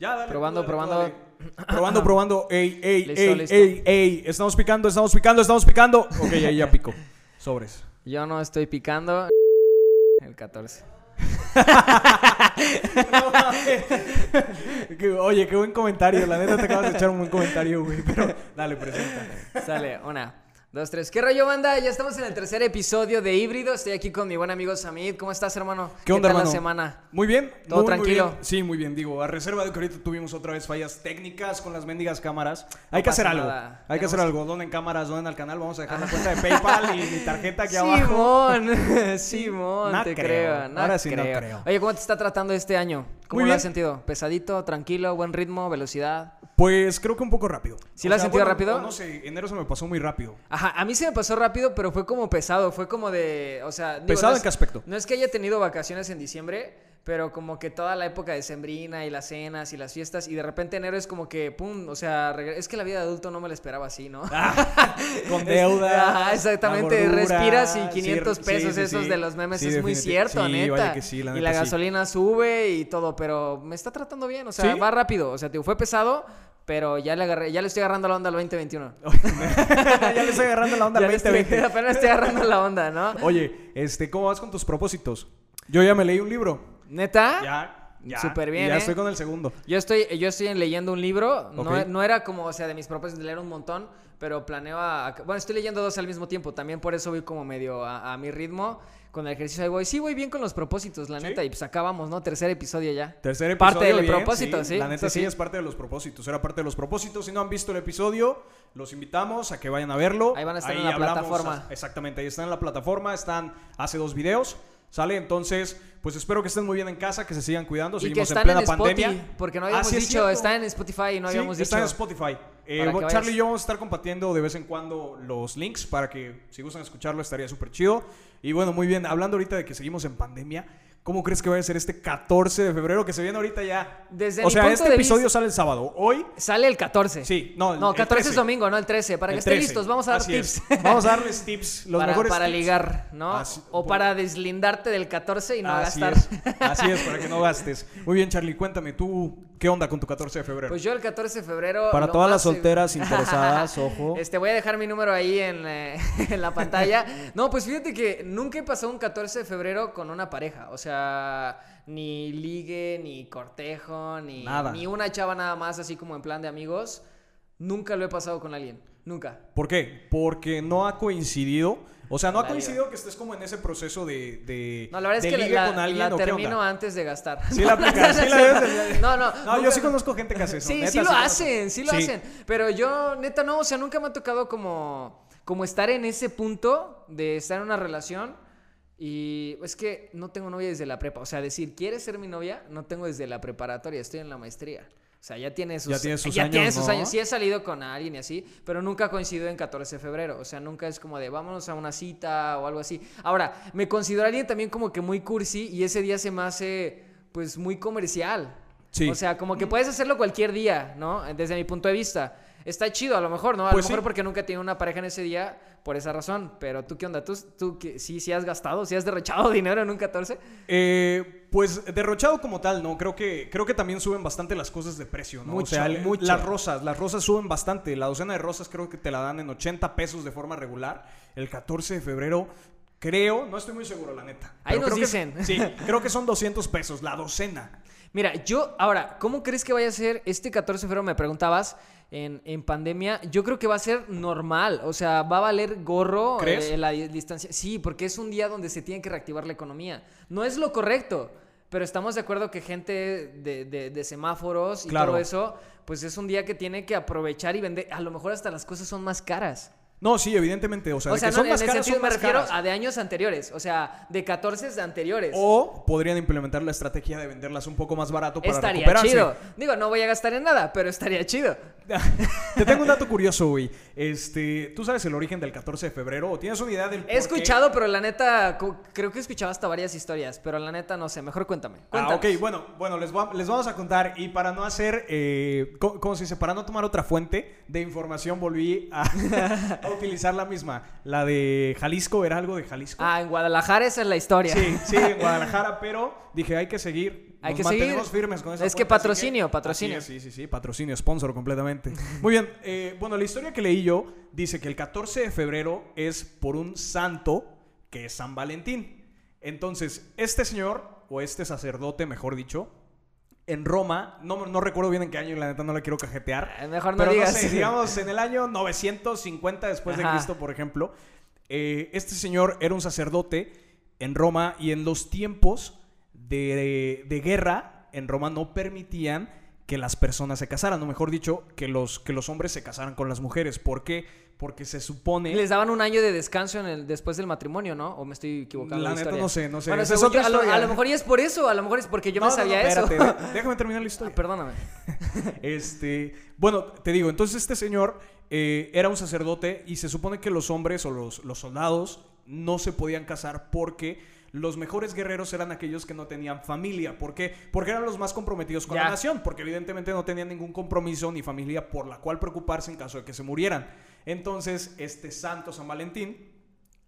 Ya, dale. Probando, dale, probando. dale. Probando, probando. Ey, ey, Listo, ey, listo. ey, ey. Estamos picando, estamos picando, estamos picando. Ok, ahí ya pico. Sobres. Yo no estoy picando. El 14. No mames. Que- Oye, qué buen comentario. La neta te acabas de echar un buen comentario, güey. Pero dale, presenta. Sale, una, dos, tres. ¿Qué rollo, banda? Ya estamos en el tercer episodio de Híbrido. Estoy aquí con mi buen amigo Samid. ¿Cómo estás, hermano? ¿Qué onda, tal hermano? la semana? Muy bien. ¿Todo muy, muy tranquilo? bien. Sí, muy bien. Digo, a reserva de que ahorita tuvimos otra vez fallas técnicas con las mendigas cámaras. Hay que hacer algo. nada. Hay que hacer algo. Donen cámaras, donen al canal. Vamos a dejar la cuenta de PayPal y mi tarjeta aquí abajo. Simón, Simón, No te creo. creo. no Ahora sí no creo. creo. Oye, ¿cómo te está tratando este año? ¿Cómo Muy lo bien. has sentido? ¿Pesadito, tranquilo, buen ritmo, velocidad? Pues creo que un poco rápido. ¿Sí lo has sentido rápido? No sé, enero se me pasó muy rápido. Ajá, a mí se me pasó rápido, pero fue como pesado. Fue como de. O sea. digo, ¿Pesado no en qué aspecto? No es que haya tenido vacaciones en diciembre, pero como que toda la época de sembrina y las cenas y las fiestas, y de repente enero es como que, pum, o sea, es que la vida de adulto no me la esperaba así, ¿no? Con deuda. Exactamente, respiras y 500 pesos esos de los memes es muy cierto, neta. Vaya que sí, la y neta la sí. gasolina sube y todo, pero me está tratando bien, o sea, va rápido, o sea, digo, fue pesado, pero ya le agarré, ya le estoy agarrando la onda al 2021. ya le estoy agarrando la onda al le estoy- 2020. apenas estoy agarrando la onda, ¿no? Oye, este, ¿cómo vas con tus propósitos? Yo ya me leí un libro. ¿Neta? Ya, ya. Súper bien, y Ya ¿eh? estoy con el segundo. Yo estoy, yo estoy leyendo un libro, no, era como, o sea, de mis propósitos de leer un montón, pero planeo a... Bueno, estoy leyendo dos al mismo tiempo, también por eso voy como medio a, a mi ritmo, con el ejercicio ahí voy. Sí, voy bien con los propósitos, la ¿Sí? neta, y pues acabamos, ¿no? Tercer episodio ya. Tercer episodio. Parte del propósito, sí, La neta sí, es parte de los propósitos. Era parte de los propósitos. Si no han visto el episodio, los invitamos a que vayan a verlo. Ahí van a estar en la plataforma. Exactamente, ahí están en la plataforma. Están hace dos videos. ¿Sale? Entonces, pues espero que estén muy bien en casa, que se sigan cuidando. Y que Seguimos en plena en Spotify, pandemia. porque no Ah, habíamos dicho, está en Spotify y no habíamos está dicho. en Spotify. Eh, Charlie vayas. y yo vamos a estar compartiendo de vez en cuando los links para que si gustan escucharlo estaría súper chido. Y bueno, muy bien, hablando ahorita de que seguimos en pandemia, ¿cómo crees que va a ser este 14 de febrero que se viene ahorita ya? Desde o sea, este episodio vista- sale el sábado. Hoy, Sale el 14. sí, no, el, No, el 14 es 13. domingo, no el 13. Para que estén 13. listos, vamos a dar Así tips. es. Vamos a darles tips, los para, mejores para tips. ligar, ¿no? Así- o para deslindarte del 14 y no Así gastar. es, así es, para que no gastes. Muy bien, Charlie, cuéntame, ¿tú qué onda con tu 14 de febrero? Pues yo el 14 de febrero. Para todas las solteras interesadas, ojo. Este, voy a dejar mi número ahí en, eh, en la pantalla. No, pues fíjate que nunca he pasado un 14 de febrero con una pareja. O sea, ni ligue, ni cortejo, ni, Nada. ni una chava nada más, así como en plan de amigos. Nunca lo he pasado con alguien. Nunca. ¿Por qué? Porque no ha coincidido. O sea, no ha coincidido que estés como en ese proceso de. de No, la verdad es que la, con alguien, la ¿o qué termino antes de gastar. Sí la aplicas, sí la debes de- No, no. No, yo sí conozco gente que hace eso. Sí, neta, sí lo hacen, sí lo Sí. hacen. Pero yo, neta, no, o sea, nunca me ha tocado como, como estar en ese punto de estar en una relación. Y es que no tengo novia desde la prepa. O sea, decir, ¿quieres ser mi novia? No tengo desde la preparatoria, estoy en la maestría. O sea, ya tiene sus, Ya tiene sus ya años, tiene sus ¿no? años. Sí he salido con alguien y así, pero nunca coincido en 14 de febrero. O sea, nunca es como de vámonos a una cita o algo así. Ahora, me considero alguien también como que muy cursi y ese día se me hace pues muy comercial. Sí. O sea, como que puedes hacerlo cualquier día, ¿no? Desde mi punto de vista. Está chido, a lo mejor, ¿no? A Pues lo mejor sí. porque nunca tenido una pareja en ese día por esa razón. Pero tú, ¿qué onda? ¿Tú, tú qué- sí, sí has gastado? ¿Sí has derrochado dinero en un 14? Eh, pues derrochado como tal, no. Creo que, creo que también suben bastante las cosas de precio, ¿no? Mucho, o sea, el- mucho. las rosas, las rosas suben bastante. La docena de rosas creo que te la dan en 80 pesos de forma regular. El 14 de febrero, creo, no estoy muy seguro, la neta. Ahí nos que- dicen. sí, creo que son 200 pesos, la docena. Mira, yo, ahora, ¿cómo crees que vaya a ser este 14 de febrero? Me preguntabas en, en pandemia. Yo creo que va a ser normal. O sea, va a valer gorro eh, la di- distancia. Sí, porque es un día donde se tiene que reactivar la economía. No es lo correcto. Pero estamos de acuerdo que gente de, de- de semáforos y Claro. todo eso, pues es un día que tiene que aprovechar y vender. A lo mejor hasta las cosas son más caras. No, sí, evidentemente. O sea, O de sea, que no, son más caras, sentido son me más refiero caras. a de años anteriores. O sea, de 14 de anteriores. O podrían implementar la estrategia de venderlas un poco más barato para estaría recuperarse. chido. Digo, no voy a gastar en nada, pero estaría chido. Te tengo un dato curioso, güey. Este, ¿tú sabes el origen del 14 de febrero o tienes una idea del por He qué? escuchado, pero la neta, creo que he escuchado hasta varias historias, pero la neta no sé, mejor cuéntame. Ah, Cuéntanos. ok, bueno, bueno, les, va- les vamos a contar y para no hacer, eh, ¿cómo, cómo se dice? Para no tomar otra fuente de información volví a, a utilizar la misma, la de Jalisco, era algo de Jalisco. Ah, en Guadalajara esa es la historia. Sí, sí, en Guadalajara, pero dije, hay que seguir Hay Nos que seguir. mantenemos firmes con esa Es que patrocinio, patrocinio. Es, sí, sí, sí, patrocinio, sponsor completamente. Muy bien, eh, bueno, la historia que leí yo dice que el 14 de febrero es por un santo que es San Valentín. Entonces, este señor, o este sacerdote, mejor dicho, en Roma, no, no recuerdo bien en qué año, y la neta no la quiero cajetear. Eh, Mejor no pero digas. no sé, digamos en el año 950 después de. Cristo, por ejemplo, eh, este señor era un sacerdote en Roma y en los tiempos de, de guerra en Roma no permitían que las personas se casaran, o mejor dicho, que los, que los hombres se casaran con las mujeres. ¿Por qué? Porque se supone... Les daban un año de descanso en el, después del matrimonio, ¿no? ¿O me estoy equivocando? La neta historia? no sé, no sé. Bueno, Esa es yo, a, lo, historia. a lo mejor y es por eso, a lo mejor es porque yo No, me no, no, sabía espérate, eso. de- déjame terminar la historia. Ah, Perdóname. Este, bueno, te digo, entonces este señor eh, era un sacerdote y se supone que los hombres o los, los soldados no se podían casar porque los mejores guerreros eran aquellos que no tenían familia. ¿Por qué? Porque eran los más comprometidos con Ya. la nación, porque evidentemente no tenían ningún compromiso ni familia por la cual preocuparse en caso de que se murieran. Entonces, este santo San Valentín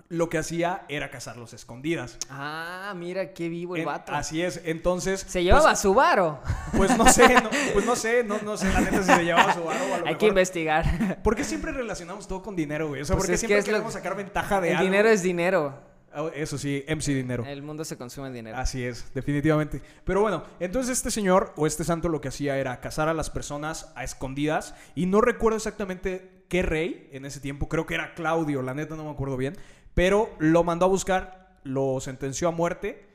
lo que hacía era casarlos a escondidas. Ah, mira qué vivo el En- vato. así es, entonces... Se llevaba pues, su varo. pues no sé, no, pues no sé, no, no sé la neta si se llevaba su varo o a lo Hay mejor- que investigar. ¿Por qué siempre relacionamos todo con dinero, güey? O sea, Pues porque que siempre lo- queremos sacar ventaja de El algo. dinero es dinero. Ah, Eso sí, MC dinero. El mundo se consume en dinero. Así es, definitivamente. Pero bueno, entonces este señor o este santo lo que hacía era casar a las personas a escondidas y no recuerdo exactamente qué rey en ese tiempo, creo que era Claudio, la neta no me acuerdo bien, pero lo mandó a buscar, lo sentenció a muerte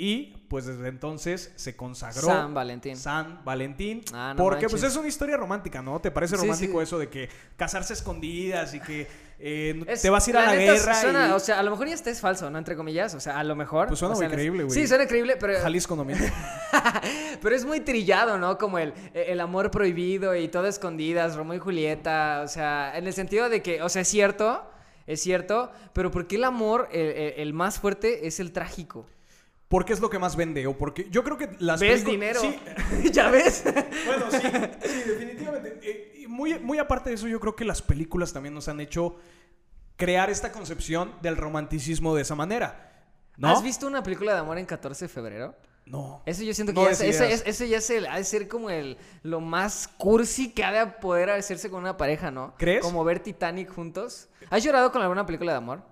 y pues desde entonces se consagró San Valentín. San Valentín. Ah, no porque pues es una historia romántica, ¿no? ¿Te parece romántico sí. eso de que casarse a escondidas y que eh, Es- te vas a ir a la guerra suena- y O sea, a lo mejor ya está es falso, ¿no? Entre comillas. O sea, a lo mejor. Pues suena o sea, muy creíble, güey. Sí, suena creíble, pero, Jalisco no pero es muy trillado, ¿no? Como el, el amor prohibido y todo escondidas, Romeo y Julieta. O sea, en el sentido de que, o sea, es cierto, es cierto, pero ¿por qué el amor, el, el- el más fuerte, es el trágico? ¿Por qué es lo que más vende? O porque yo creo que las ¿Ves dinero? Sí, ¿Ya ves? bueno, sí, sí, definitivamente. Eh, y muy, muy aparte de eso, yo creo que las películas también nos han hecho crear esta concepción del romanticismo de esa manera. ¿No? ¿Has visto una película de amor en 14 de febrero? No. Eso yo siento que No ya es- ese, ese ya es el, ha de ser como el lo más cursi que ha de poder hacerse con una pareja, ¿no? ¿Crees? Como ver Titanic juntos. ¿Has llorado con alguna película de amor?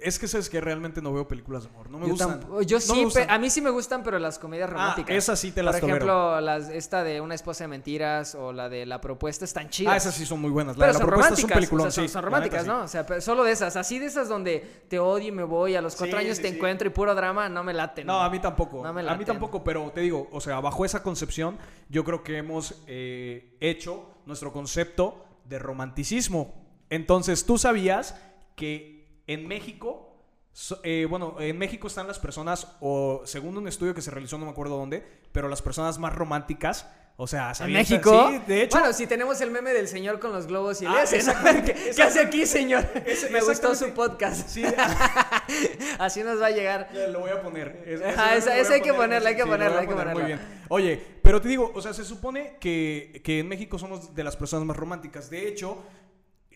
Es que sabes que realmente no veo películas de amor. No me yo gustan. yo No sí, me gustan. a mí sí me gustan, pero las comedias Ah, románticas. esas sí te las Por tolero. ejemplo, las, esta de Una esposa de mentiras o la de La propuesta están chidas. Ah, esas sí son muy buenas. La Pero de la son propuesta es un románticas, peliculón, o sea, son, sí, son románticas, neta, sí. ¿no? O sea, pero solo de esas, así de esas donde te odio y me voy, a los cuatro Sí, años te encuentro y puro drama, no me late. No, a mí tampoco. No me a mí laten. tampoco, pero te digo, o sea, bajo esa concepción, yo creo que hemos eh, hecho nuestro concepto de romanticismo. Entonces, tú sabías que en México, so- eh, bueno, en México están las personas, o según un estudio que se realizó, no me acuerdo dónde, pero las personas más románticas, o sea, ¿En. México? Sí, de hecho. Bueno, si tenemos el meme del señor con los globos y el Ah, ese, ¿no? exactamente, ¿Qué, hace aquí, señor? Me gustó su podcast. Sí, Así nos va a llegar. Ya, Lo voy a poner. Es- Ajá, esa- hay que poner, ponerla, hay que sí, ponerla, hay que poner, Muy ponerla. bien. Oye, pero te digo, o sea, se supone que, que en México somos de las personas más románticas. De hecho,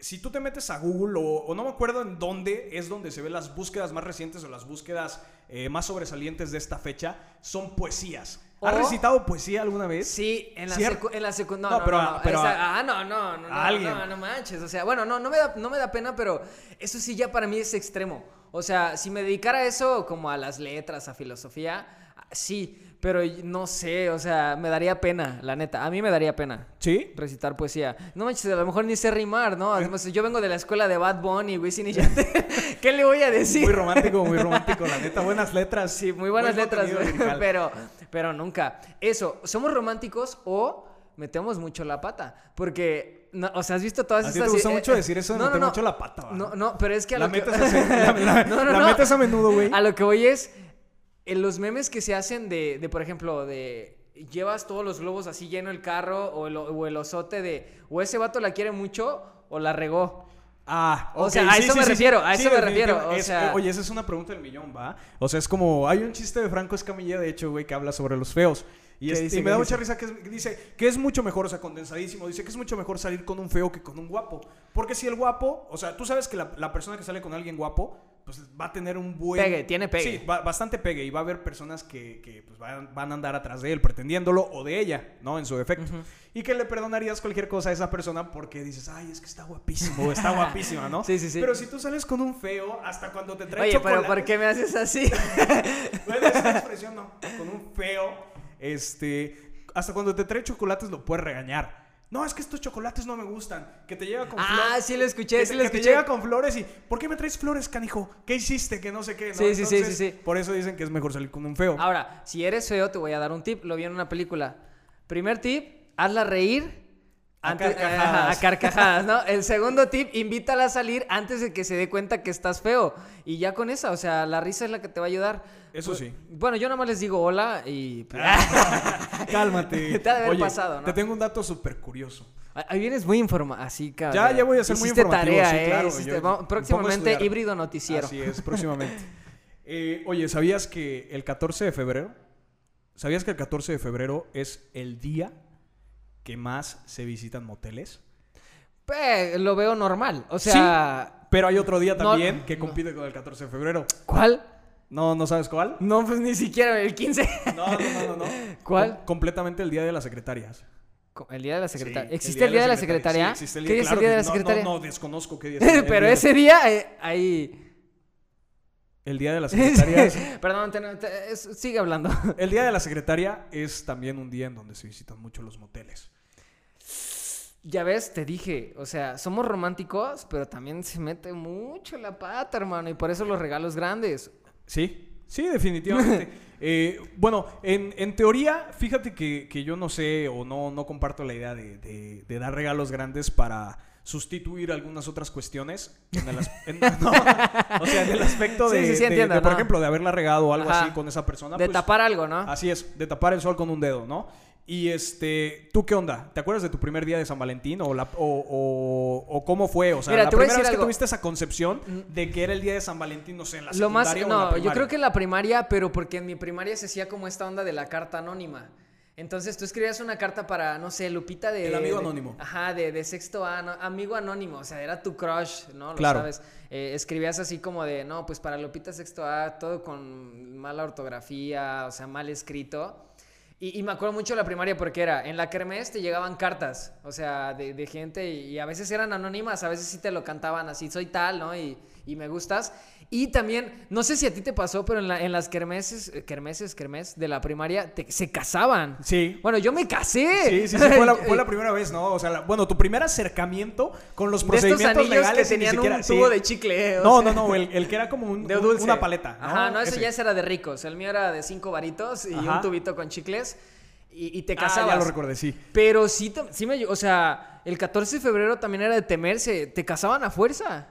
si tú te metes a Google o, o no me acuerdo en dónde es donde se ven las búsquedas más recientes o las búsquedas eh, más sobresalientes de esta fecha, son poesías. ¿Has O- recitado poesía alguna vez? Sí, en la secu- en la secu- no, No, no, pero no, no, pero esa- a- ah, no, no, no, alguien. no, no manches, o sea, bueno, no, no me da, no me da pena, pero eso sí ya para mí es extremo. O sea, si me dedicara a eso como a las letras, a filosofía, sí, pero no sé, o sea, me daría pena, la neta, a mí me daría pena. ¿Sí? Recitar poesía. No manches, a lo mejor ni sé rimar, ¿no? Además, yo vengo de la escuela de Bad Bunny, Wisin y Yandel. ¿Qué le voy a decir? Muy romántico, muy romántico, la neta. Buenas letras. Sí, muy buenas Buen letras, pero, pero nunca. Eso, ¿somos románticos o metemos mucho la pata? Porque, no, o sea, ¿has visto todas A ti te gusta eh, mucho eh, decir eso de no, meter no. mucho la pata, ¿va? No, no, pero es que a La lo que... metes, así- la, la- No, no, la metes a menudo, güey. A lo que voy es, en los memes que se hacen de, de, por ejemplo, de llevas todos los globos así lleno el carro o el, o el osote de o ese vato la quiere mucho o la regó. Ah, O sea, a sí, eso sí, me sí, refiero, a eso me refiero, o Es- sea- oye, esa es una pregunta del millón, ¿va? O sea, es como, hay un chiste de Franco Escamilla, de hecho, güey, que habla sobre los feos. Y, ¿Qué dice, y me da dice? mucha risa que es- dice que es mucho mejor, o sea, condensadísimo, dice que es mucho mejor salir con un feo que con un guapo. Porque si el guapo, o sea, tú sabes que la, la persona que sale con alguien guapo pues va a tener un buen... Pegue, tiene pegue. Sí, ba- bastante pegue y va a haber personas que, que, pues, van, van a andar atrás de él pretendiéndolo o de ella, ¿no? En su defecto. Y que le perdonarías cualquier cosa a esa persona porque dices, ay, es que está guapísimo, está guapísima, ¿no? Sí, sí, sí. Pero si tú sales con un feo, hasta cuando te trae Oye, pero chocolate- ¿por qué me haces así? Bueno, esa expresión no. Con un feo, este. Hasta cuando te trae chocolates lo puedes regañar. No, es que estos chocolates no me gustan. Que te llega con Ah, flores. sí lo escuché, que sí lo que te llega con flores y. ¿Por qué me traes flores, canijo? ¿Qué hiciste? Que no sé qué. ¿no? Sí, sí, sí, Entonces, sí, sí. Por eso dicen que es mejor salir con un feo. Ahora, si eres feo, te voy a dar un tip. Lo vi en una película. Primer tip, hazla reír. A antes- carcajadas. ajá, a carcajadas, ¿no? El segundo tip, invítala a salir antes de que se dé cuenta que estás feo. Y ya con esa, o sea, la risa es la que te va a ayudar. Eso Pues, sí. Bueno, yo nada más les digo hola y... pues, Cálmate. Te ha de haber Oye, pasado, ¿no? Te tengo un dato súper curioso. Ahí vienes muy informado, así, cabrón. Ya, ya voy a ser muy informativo, tarea, sí, ¿eh? claro, Hiciste- yo- vamos- próximamente híbrido noticiero. Así es, próximamente. Eh, oye, ¿sabías que el 14 de febrero? ¿Sabías que el 14 de febrero es el día que más se visitan moteles? Pues, lo veo normal. O sea, Pero hay otro día No, también que no. compite con el 14 de febrero. ¿cuál? No, ¿no sabes cuál? No, pues ni siquiera el 15. No, no, no, no. no. ¿Cuál? Com- completamente el día de las secretarias. El día de la secretaria. Sí, ¿Existe el día de la secretaria? ¿Qué día es el día de la no, secretaria? No, no, desconozco qué día es Pero ese día, eh, ahí. El día de la secretaria. Perdón, te- te- es- sigue hablando. El día de la secretaria es también un día en donde se visitan mucho los moteles. Ya ves, te dije, o sea, somos románticos, pero también se mete mucho la pata, hermano, y por eso los regalos grandes. Sí, sí, definitivamente. Eh, bueno, en, en teoría, fíjate que, que yo no sé o no, no comparto la idea de, de- de dar regalos grandes para sustituir algunas otras cuestiones. En el as- en- no, o sea, en el aspecto de, sí, sí, de- entiendo, de, por ¿no? ejemplo, de haberla regado o algo Ajá. así con esa persona. De pues, tapar algo, ¿no? Así es, de tapar el sol con un dedo, ¿no? Y este, ¿tú qué onda? ¿Te acuerdas de tu primer día de San Valentín o, la, o, o- o cómo fue? O sea, Mira, la primera vez que algo. Mm. tuviste esa concepción de que era el día de San Valentín, no sé, en la Lo más, secundaria o en la no, yo creo que en la primaria, pero porque en mi primaria se hacía como esta onda de la carta anónima. Entonces tú escribías una carta para, no sé, Lupita de... El amigo de- anónimo. Ajá, de, de sexto A, no, amigo anónimo, o sea, era tu crush, ¿no? Lo Claro. sabes. Eh, escribías así como de, no, pues para Lupita sexto A, todo con mala ortografía, o sea, mal escrito. Y, y me acuerdo mucho de la primaria porque era, en la kermés te llegaban cartas, o sea, de, de gente y, y a veces eran anónimas, a veces sí te lo cantaban así, soy tal, ¿no? Y, y me gustas. Y también, no sé si a ti te pasó, pero en, la- en las kermeses, eh, kermeses, kermés de la primaria, te- se casaban. Sí. Bueno, yo me casé. Sí, sí, sí, fue la, fue la primera vez, ¿no? O sea, la- bueno, tu primer acercamiento con los de estos procedimientos anillos que legales y ni tenían siquiera- un sí. tubo de chicle. eh, No, sea, no, no, el, el que era como un, De dulce. una paleta. Ajá, no, ese, Ese. ya era de ricos. El mío era de cinco varitos y Ajá. un tubito con chicles. Y, y te Ah, casabas. ya lo recordé, sí. Pero sí, sí me... O sea, el 14 de febrero también era de temerse. Te casaban a fuerza.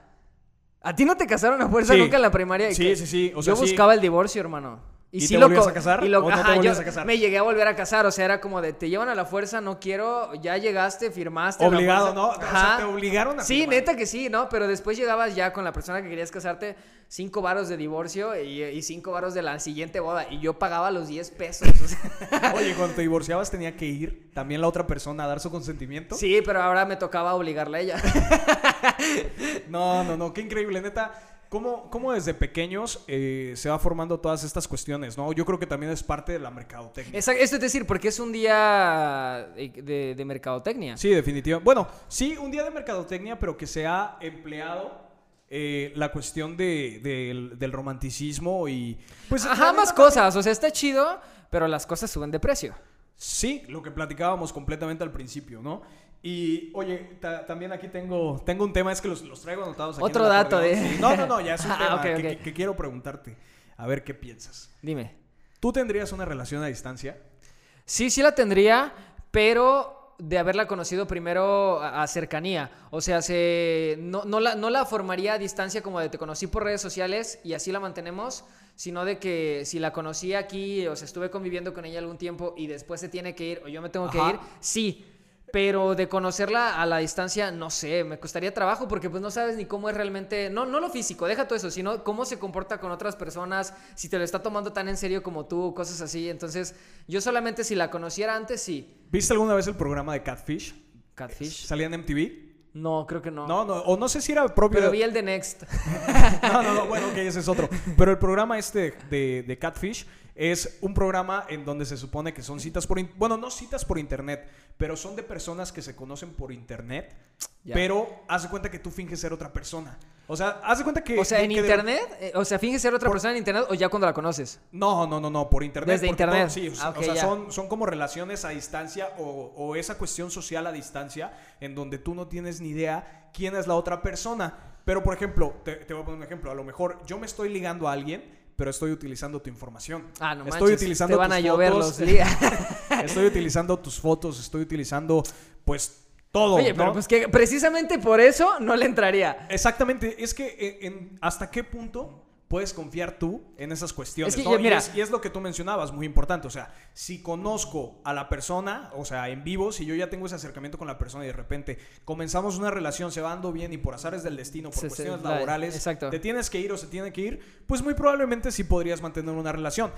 ¿A ti no te casaron a fuerza Sí. nunca en la primaria? Sí, Que- sí, sí, o sea, yo sí. buscaba el divorcio, hermano. ¿Y sí te lo volvías co- a casar y lo- o no te ajá, volvías yo a casar? Me llegué a volver a casar. O sea, era como de, te llevan a la fuerza, no quiero, ya llegaste, firmaste. la Obligado, fuerza. ¿no? O sea, te obligaron a Sí, firmar. neta que sí, ¿no? Pero después llegabas ya con la persona que querías casarte, cinco varos de divorcio y, y cinco varos de la siguiente boda. Y yo pagaba los 10 pesos. o sea. Oye, cuando te divorciabas tenía que ir también la otra persona a dar su consentimiento. sí, pero ahora me tocaba obligarle a ella. No, no, no, qué increíble, neta. ¿Cómo, cómo desde pequeños eh, se va formando todas estas cuestiones, no? Yo creo que también es parte de la mercadotecnia. Esa- Esto es decir, porque es un día de, mercadotecnia. Sí, definitivamente. Bueno, sí, un día de mercadotecnia, pero que se ha empleado eh, la cuestión de, del, del romanticismo y... Pues, Ajá, más cosas. O sea, está chido, pero las cosas suben de precio. Sí, lo que platicábamos completamente al principio, ¿no? Y, oye, ta- también aquí tengo, tengo un tema, es que los, los traigo anotados aquí. Otro dato Sí. No, no, no, ya es un Ah, tema que, quiero preguntarte. A ver qué piensas. Dime. ¿Tú tendrías una relación a distancia? Sí, sí la tendría, pero de haberla conocido primero a, cercanía. O sea, se, no, no, la, no la formaría a distancia como de te conocí por redes sociales y así la mantenemos, sino de que si la conocí aquí, o sea, estuve conviviendo con ella algún tiempo y después se tiene que ir o yo me tengo que ir, sí. Pero de conocerla a la distancia, no sé, me costaría trabajo porque pues no sabes ni cómo es realmente, no, no lo físico, deja todo eso, sino cómo se comporta con otras personas, si te lo está tomando tan en serio como tú, cosas así. Entonces, yo solamente si la conociera antes, sí. ¿Viste alguna vez el programa de Catfish? Catfish. Salía en MTV. No, creo que no. No, no, o no sé si era propio. Pero vi el de Next. No, no, no, bueno, ok, ese es otro. Pero el programa este de, de Catfish es un programa en donde se supone que son citas por... Bueno, no citas por internet, pero son de personas que se conocen por internet, Ya. pero haz de cuenta que tú finges ser otra persona. O sea, haz de cuenta que... O sea, en que internet, eh, o sea, finge ser otra Por- persona en internet o ya cuando la conoces. No, no, no, no, por internet. Desde internet. sí, o sea, Ah, ok, o sea, ya. son, son como relaciones a distancia o, o esa cuestión social a distancia en donde tú no tienes ni idea quién es la otra persona. Pero, por ejemplo, te, te voy a poner un ejemplo. A lo mejor yo me estoy ligando a alguien, pero estoy utilizando tu información. Ah, no estoy manches, utilizando te van a tus llover fotos, los días. Estoy utilizando tus fotos, estoy utilizando, pues, todo. Oye, ¿no? pero pues que precisamente por eso no le entraría. Exactamente, es que eh, en- hasta qué punto puedes confiar tú en esas cuestiones. Es que ¿no? Y mira- es- y, es, lo que tú mencionabas, muy importante. O sea, si conozco a la persona, o sea, en vivo, si yo ya tengo ese acercamiento con la persona y de repente comenzamos una relación, se va dando bien y por azares del destino, por cuestiones la- laborales, te tienes que ir o se tiene que ir, pues muy probablemente sí podrías mantener una relación.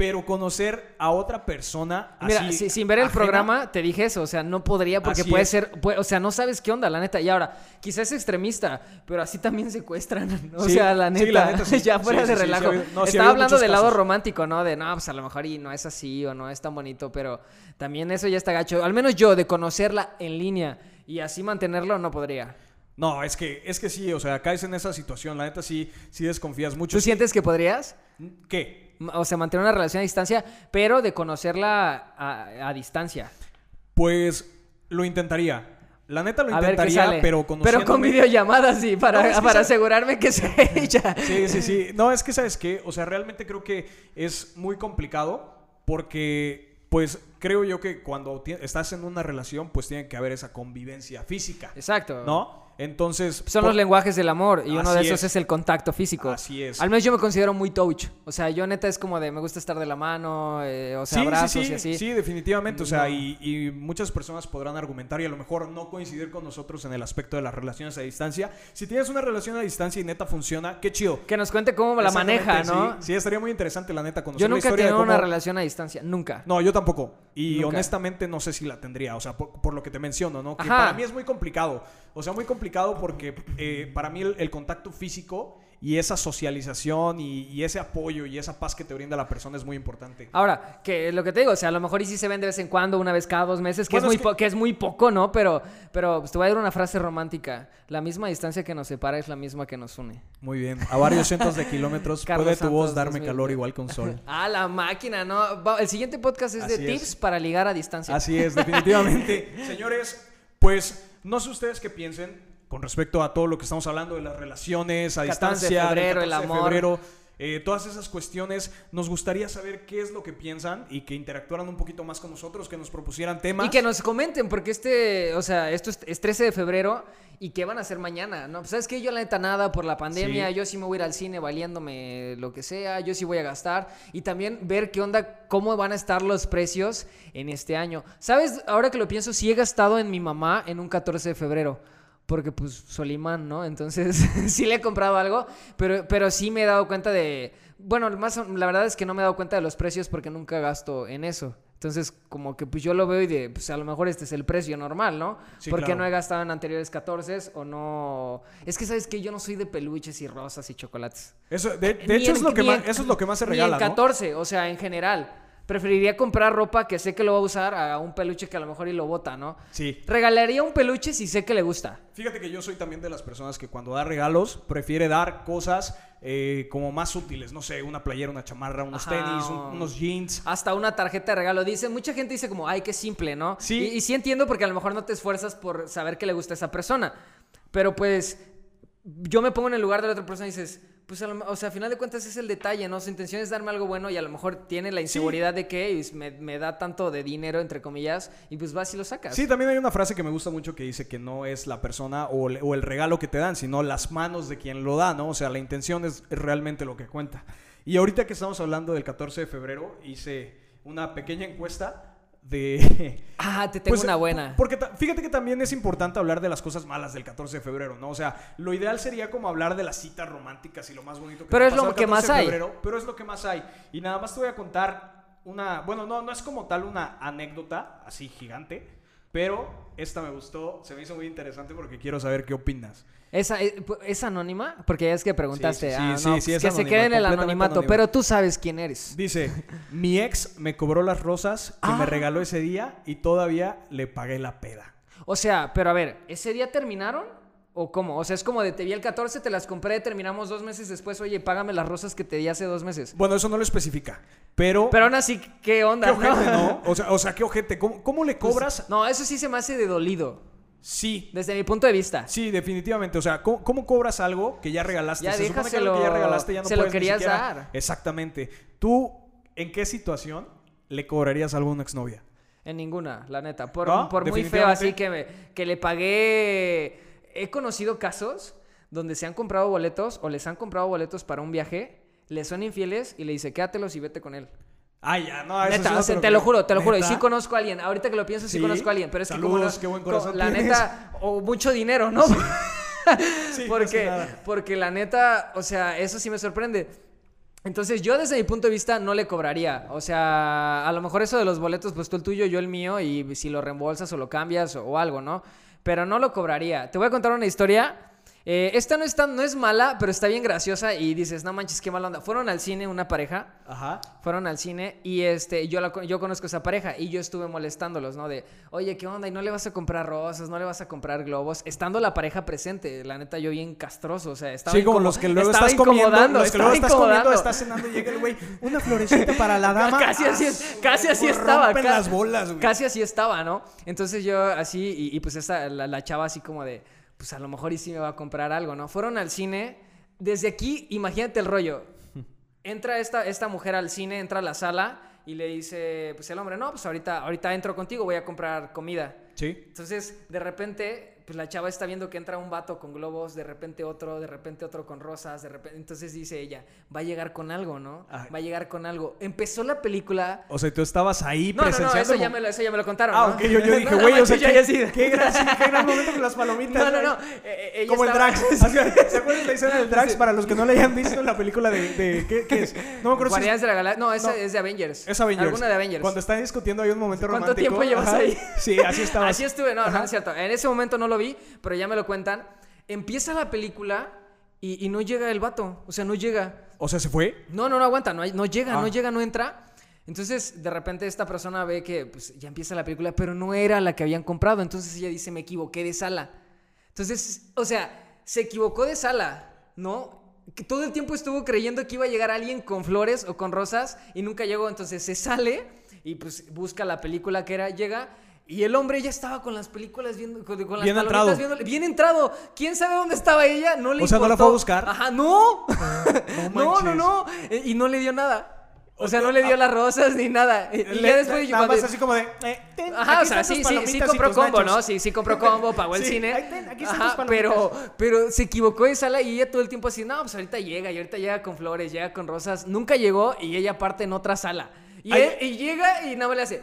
Pero conocer a otra persona Mira, así, si- sin ver el ajena, programa, te dije eso. O sea, no podría porque puede es. ser. puede- o sea, no sabes qué onda, la neta. Y ahora, quizás es extremista, pero así también secuestran. O Sí, sea, la sí, neta. la neta, sí. ya fuera de relajo. no, Estaba hablando del lado romántico, ¿no? De no, pues a lo mejor y no es así o no es tan bonito, pero también eso ya está gacho. Al menos yo, de conocerla en línea y así mantenerlo, no podría. No, es que, es que sí, o sea, caes en esa situación. La neta sí, sí desconfías mucho. ¿Tú sientes que podrías? ¿Qué? O sea, mantener una relación a distancia, pero de conocerla a, a distancia. Pues lo intentaría. La neta lo A intentaría, pero Pero con videollamadas, sí, para, No, es que para asegurarme que sea ella. Sí, sí, sí. No, es que, ¿sabes qué? O sea, realmente creo que es muy complicado porque, pues, creo yo que cuando estás en una relación, pues tiene que haber esa convivencia física, Exacto. ¿no? Entonces... Son por- los lenguajes del amor y uno de esos es. es. el contacto físico. Así es. Al menos yo me considero muy touch. O sea, yo neta es como de me gusta estar de la mano, eh, o sea, Sí, abrazos sí, sí, y así. sí, definitivamente. O sea, No. y, y muchas personas podrán argumentar y a lo mejor no coincidir con nosotros en el aspecto de las relaciones a distancia. Si tienes una relación a distancia y neta funciona, qué chido. Que nos cuente cómo la maneja, ¿no? Sí, estaría muy interesante la neta conocer yo nunca he tenido una relación a distancia, nunca. No, yo tampoco. Y Nunca. honestamente no sé si la tendría. O sea, por, por lo que te menciono, ¿no? Que Ajá. para mí es muy complicado. O sea, muy complicado porque eh, para mí el, el contacto físico y esa socialización y, y ese apoyo y esa paz que te brinda la persona es muy importante. Ahora, que lo que te digo, o sea, a lo mejor y sí se ven de vez en cuando, una vez cada dos meses, que, Bueno, es, muy que- es muy poco, ¿no? Pero, pero pues, te voy a dar una frase romántica. La misma distancia que nos separa es la misma que nos une. Muy bien. A varios cientos de kilómetros puede tu Santos, voz darme 2000. calor igual que un sol. Ah, la máquina, ¿no? El siguiente podcast es de es. tips para ligar a distancia. Así es, definitivamente. Señores, pues no sé ustedes qué piensen con respecto a todo lo que estamos hablando de las relaciones a 14 de distancia, del febrero, el 14 de amor. Eh, todas esas cuestiones. Nos gustaría saber qué es lo que piensan y que interactuaran un poquito más con nosotros, que nos propusieran temas. Y que nos comenten, porque este, o sea, esto es, es 13 de febrero y qué van a hacer mañana, ¿no? Pues sabes que yo la neta nada por la pandemia, Sí. yo sí me voy a ir al cine valiéndome lo que sea, yo sí voy a gastar y también ver qué onda, cómo van a estar los precios en este año. ¿Sabes? Ahora que lo pienso, sí he gastado en mi mamá en un 14 de febrero. Porque pues Solimán, ¿no? Entonces sí le he comprado algo, pero, pero sí me he dado cuenta de... Bueno, más, la verdad es que no me he dado cuenta de los precios porque nunca gasto en eso. Entonces, como que pues yo lo veo y de, pues a lo mejor este es el precio normal, ¿no? Sí, porque claro. no he gastado en anteriores 14 o no... Es que, ¿sabes que Yo no soy de peluches y rosas y chocolates. Eso, de, de Ni hecho, en- es lo que ni más, en- eso es lo que más se ni regala, en ¿no? 14, o sea, en general. Preferiría comprar ropa que sé que lo va a usar a un peluche que a lo mejor y lo bota, ¿no? Sí. Regalaría un peluche si sé que le gusta. Fíjate que yo soy también de las personas que cuando da regalos prefiere dar cosas eh, como más útiles. No sé, una playera, una chamarra, unos Ajá, tenis, un- unos jeans. Hasta una tarjeta de regalo. Dice, mucha gente dice como, ay, qué simple, ¿no? Sí. Y, y sí entiendo porque a lo mejor no te esfuerzas por saber que le gusta a esa persona. Pero pues, yo me pongo en el lugar de la otra persona y dices, pues, a lo- o sea, a final de cuentas es el detalle, ¿no? Su intención es darme algo bueno y a lo mejor tiene la inseguridad de que me, me da tanto de dinero, entre comillas, y pues vas y lo sacas. Sí, también hay una frase que me gusta mucho que dice que no es la persona o, o el regalo que te dan, sino las manos de quien lo da, ¿no? O sea, la intención es, es realmente lo que cuenta. Y ahorita que estamos hablando del 14 de febrero, hice una pequeña encuesta de... Ah, te tengo Pues, una buena. Porque fíjate que también es importante hablar de las cosas malas del 14 de febrero, ¿no? O sea, lo ideal sería como hablar de las citas románticas y lo más bonito que Pero es lo que 14 más de hay. febrero, pero es lo que más hay. Y nada más te voy a contar una, bueno, no, no es como tal una anécdota así gigante, Pero esta me gustó, se me hizo muy interesante porque quiero saber qué opinas. ¿Esa, es, ¿Es anónima? Porque ya es que preguntaste. Sí, sí, ah, sí, no, sí, pues es que se anónima, quede en el anonimato, anónima. pero tú sabes quién eres. Dice, mi ex me cobró las rosas que Ah. me regaló ese día y todavía le pagué la peda. O sea, pero a ver, ¿ese día terminaron? ¿O cómo? O sea, es como de te vi el 14, te las compré, terminamos dos meses después, oye, págame las rosas que te di hace dos meses. Bueno, eso no lo especifica, pero... Pero aún así, ¿qué onda? ¿Qué ojete, no? O sea, o sea, ¿qué ojete? ¿Cómo, cómo le cobras? No, eso sí se me hace de dolido, Sí, desde mi punto de vista. sí, definitivamente. O sea, ¿cómo, cómo cobras algo que ya regalaste? Ya se supone que algo que ya regalaste ya no se lo puedes ni querías siquiera- dar. Exactamente. ¿Tú en qué situación le cobrarías algo a una exnovia? En ninguna, la neta. Por, ¿No? por muy feo, así que, me- que le pagué. He conocido casos donde se han comprado boletos o les han comprado boletos para un viaje, le son infieles y le dice, quédatelos y vete con él. Ay, ya, no, eso Neta, sí te lo juro, te lo juro. Y sí conozco a alguien. Ahorita que lo pienso, sí, Sí. conozco a alguien. Pero es que como Saludos, no- qué buen como- corazón La tienes. neta, o mucho dinero, ¿no? Sí, que porque, porque la neta, o sea, eso sí me sorprende. Entonces yo desde mi punto de vista no le cobraría. O sea, a lo mejor eso de los boletos, pues tú el tuyo, yo el mío, y si lo reembolsas o lo cambias o, o algo, ¿no? Pero no lo cobraría. Te voy a contar una historia. Eh, esta no es, tan, no es mala, pero está bien graciosa y dices, no manches, qué mala onda. Fueron al cine una pareja Ajá. fueron al cine y este yo la yo conozco a esa pareja y yo estuve molestándolos, ¿no? De, "Oye, ¿qué onda? Y no le vas a comprar rosas, no le vas a comprar globos." Estando la pareja presente, la neta yo bien castroso, o sea, estaba Sí, como los que luego estás comiendo, los que luego estás comiendo, estás cenando y llega el güey, una florecita para la dama. Casi así, es- casi así estaba. ca- las bolas, güey. Casi así estaba, ¿no? Entonces yo así, y, y pues esta, la, la chava así como de, pues a lo mejor y sí me va a comprar algo, ¿no? Fueron al cine. Desde aquí, imagínate el rollo. Entra esta, esta mujer al cine, entra a la sala y le dice, pues el hombre, no, pues ahorita, ahorita entro contigo, voy a comprar comida. Sí. Entonces, de repente, pues la chava está viendo que entra un vato con globos, de repente otro, de repente otro con rosas, de repente... Entonces dice ella, va a llegar con algo, ¿no? Ay. Va a llegar con algo. Empezó la película... O sea, tú estabas ahí No, no, eso ya, me lo, eso ya me lo contaron. Ah, ¿no? ok, yo, yo dije, güey, no, o sea, yo qué, qué gran, qué gran momento con las palomitas. No, no, no. eh, eh, ella Como el Drax. ¿Se acuerdan la escena del Drax? Para los que no la hayan visto la película de. de- ¿qué, qué es? No me acuerdo si de la Galaxia. No, esa es de Avengers. es Avengers. Alguna de Avengers. Cuando están discutiendo hay un momento ¿Cuánto romántico. tiempo llevas ahí? Sí, así estaba. Así estuve, no, no es cierto. En ese momento no lo vi, pero ya me lo cuentan. Empieza la película y, y no llega el vato. O sea, no llega. O sea, ¿se fue? No, no, no aguanta, no, no llega, Ah. no llega, no entra. Entonces, de repente esta persona ve que pues, ya empieza la película, pero no era la que habían comprado. Entonces ella dice, me equivoqué de sala. Entonces, o sea, se equivocó de sala, ¿no? Que todo el tiempo estuvo creyendo que iba a llegar alguien con flores o con rosas y nunca llegó. Entonces se sale y pues busca la película que era, llega. Y el hombre ya estaba con las películas viendo, con, con las Bien entrado. viendo- bien entrado. ¿Quién sabe dónde estaba ella? No le O sea, ¿no la importó. fue a buscar? Ajá, no. No No, no, manches. no. Eh, Y no le dio nada. O sea, no le dio ah. las rosas ni nada. Y Le- ya después nada cuando- más así como de. eh, ten, Ajá, o sea, sí, sí, sí compró combo, nachos. ¿no? Sí, sí compró combo, pagó el Sí, cine. ahí ten, aquí están Ajá, tus pero, pero se equivocó de sala y ella todo el tiempo así, no, pues ahorita llega y ahorita llega con flores, llega con rosas. Nunca llegó y ella parte en otra sala. Y, él- y llega y nada más le hace,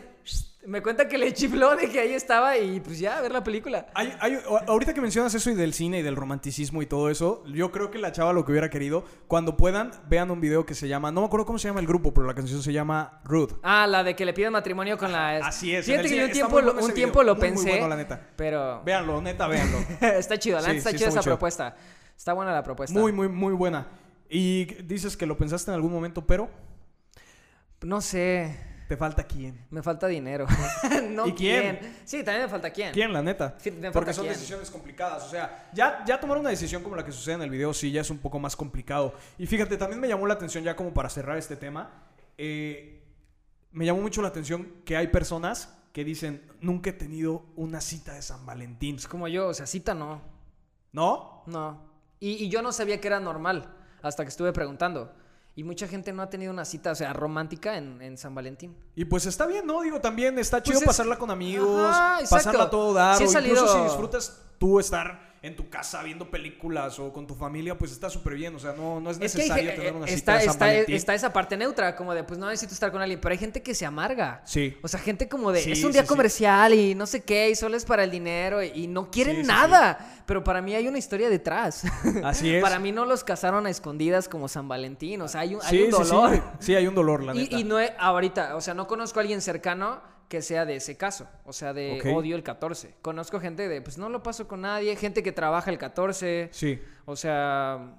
me cuenta que le chifló de que ahí estaba y pues ya, a ver la película. Hay- hay- ahorita que mencionas eso y del cine y del romanticismo y todo eso, yo creo que la chava lo que hubiera querido, cuando puedan, vean un video que se llama, no me acuerdo cómo se llama el grupo, pero la canción se llama Rude. Ah, la de que le piden matrimonio con la... Así es. Fíjate que yo un tiempo, muy lo, un tiempo muy, muy pensé, bueno, la neta. pero... Véanlo, neta, véanlo. está chido, la Sí, neta está sí, chida está muy esa chido. propuesta. Está buena la propuesta. Muy, muy, muy buena. Y dices que lo pensaste en algún momento, pero No sé, te falta quién. me falta dinero. no ¿Y quién? Sí, también me falta quién. ¿Quién, la neta? Sí, me falta Porque son quién. decisiones complicadas. O sea, ya, ya tomar una decisión como la que sucede en el video, sí, ya es un poco más complicado. Y fíjate, también me llamó la atención, ya como para cerrar este tema, eh, me llamó mucho la atención que hay personas que dicen, nunca he tenido una cita de San Valentín. Es como yo, o sea, cita no. ¿No? No. Y, y yo no sabía que era normal hasta que estuve preguntando. Y mucha gente no ha tenido una cita, o sea, romántica en, en San Valentín. Y pues está bien, ¿no? Digo, también está chido Pues es- pasarla con amigos, Ajá, pasarla a todo dar. Sí o salido- incluso si disfrutas tú estar en tu casa viendo películas o con tu familia, pues está súper bien. O sea, no, no es Es que hay necesario tener una eh, cita está, de San está, esa parte neutra, como de, pues no necesito estar con alguien, pero hay gente que se amarga. Sí. O sea, gente como de, Sí, es un día sí. comercial y no sé qué, y solo es para el dinero y, y no quieren nada. Pero para mí hay una historia detrás. Así es. para mí no los casaron a escondidas como San Valentín. O sea, hay un, hay un dolor. Sí, hay un dolor, la Y, neta. y no he- ahorita, o sea, no conozco a alguien cercano que sea de ese caso, o sea, de odio el 14. Conozco gente de, pues no lo paso con nadie, gente que trabaja el 14, Sí. o sea,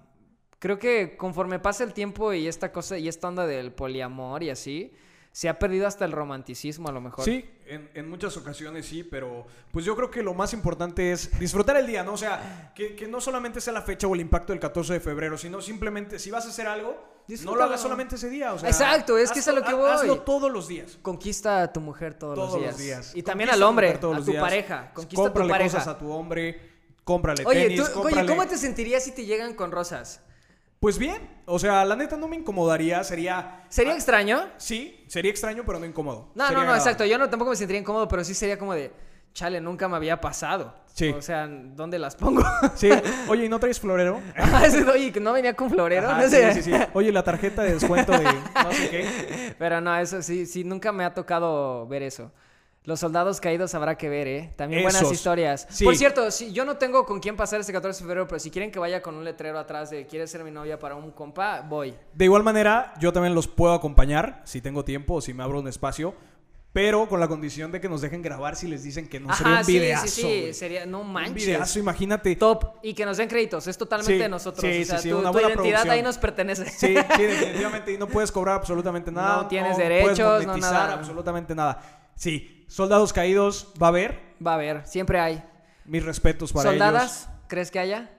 creo que conforme pasa el tiempo y esta cosa y esta onda del poliamor y así, se ha perdido hasta el romanticismo a lo mejor. Sí, en, en muchas ocasiones sí, pero pues yo creo que lo más importante es disfrutar el día, ¿no? O sea, que, que no solamente sea la fecha o el impacto del 14 de febrero, sino simplemente si vas a hacer algo, no lo Disfrútalo. hagas solamente ese día. O sea, Exacto, es que es a lo que voy. Hazlo todos los días. Conquista a tu mujer todos, Todos los, días. Y también al hombre, a los tu días. pareja. Conquista a tu Cómprale pareja. cosas a tu hombre, cómprale Oye, tenis, tú- oye, ¿cómo te sentirías si te llegan con rosas? Pues bien, o sea, la neta no me incomodaría, sería... ¿Sería Ah, extraño? Sí, sería extraño, pero no incómodo. No, Sería no, no, exacto. Yo no tampoco me sentiría incómodo, pero sí sería como de, chale, nunca me había pasado. Sí. O sea, ¿dónde las pongo? Sí, oye, ¿y no traes florero? Ah, Oye, no venía con florero. Ajá, no sé. sí, sí, sí. Oye, la tarjeta de descuento de no sé qué. Pero no, eso sí, sí, nunca me ha tocado ver eso. Los soldados caídos habrá que ver, ¿eh? También buenas historias. Sí. Por cierto, si, yo no tengo con quién pasar este 14 de febrero, pero si quieren que vaya con un letrero atrás de ¿Quieres ser mi novia para un compa? Voy. De igual manera, yo también los puedo acompañar si tengo tiempo o si me abro un espacio, pero con la condición de que nos dejen grabar si les dicen que no sería un sí, videazo. sí, sí. güey. Sería, no Un manches. videazo, imagínate. Top. Y que nos den créditos. Es totalmente Sí, de nosotros. sí, o sea, sí, sí, tu, una tu buena identidad producción. ahí nos pertenece. Sí, sí, definitivamente. Y no puedes cobrar absolutamente nada. No tienes puedes derechos, no monetizar nada. absolutamente nada. Sí, soldados caídos, va a haber. Va a haber, siempre hay. Mis respetos para ¿Soldadas? ¿Crees que haya?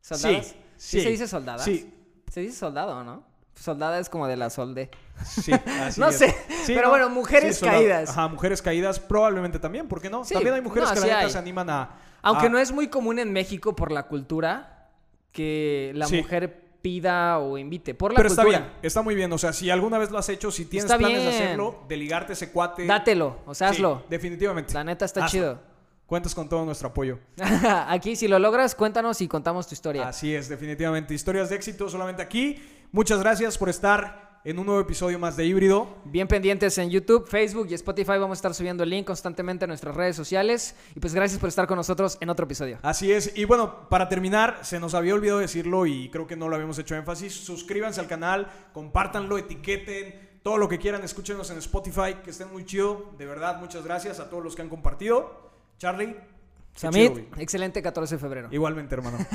¿Soldadas? Sí, ¿Sí, sí. se dice soldadas? Sí. Se dice soldado, ¿no? Soldada es como de la solde. Sí, así No es. sé, pero bueno, mujeres caídas. Ajá, mujeres caídas probablemente también, ¿por qué no? Sí, también hay mujeres no, que la neta hay. se animan a... Aunque a- no es muy común en México por la cultura que la mujer pida o invite. Por la Pero está bien, está muy bien. O sea, si alguna vez lo has hecho, si tienes Está planes de hacerlo, de ligarte ese cuate... Dátelo, o sea, Sí, hazlo. definitivamente. La neta está Hazlo. chido. Cuentas con todo nuestro apoyo. Aquí, si lo logras, cuéntanos y contamos tu historia. Así es, definitivamente. Historias de éxito solamente aquí. Muchas gracias por estar en un nuevo episodio más de Híbrido. Bien pendientes en YouTube, Facebook y Spotify. Vamos a estar subiendo el link constantemente a nuestras redes sociales. Y pues gracias por estar con nosotros en otro episodio. Así es. Y bueno, para terminar, se nos había olvidado decirlo y creo que no lo habíamos hecho énfasis. Suscríbanse al canal, compártanlo, etiqueten, todo lo que quieran, escúchenos en Spotify, que estén muy chido. De verdad, muchas gracias a todos los que han compartido. Charlie. Samit, chido, excelente 14 de febrero. Igualmente, hermano.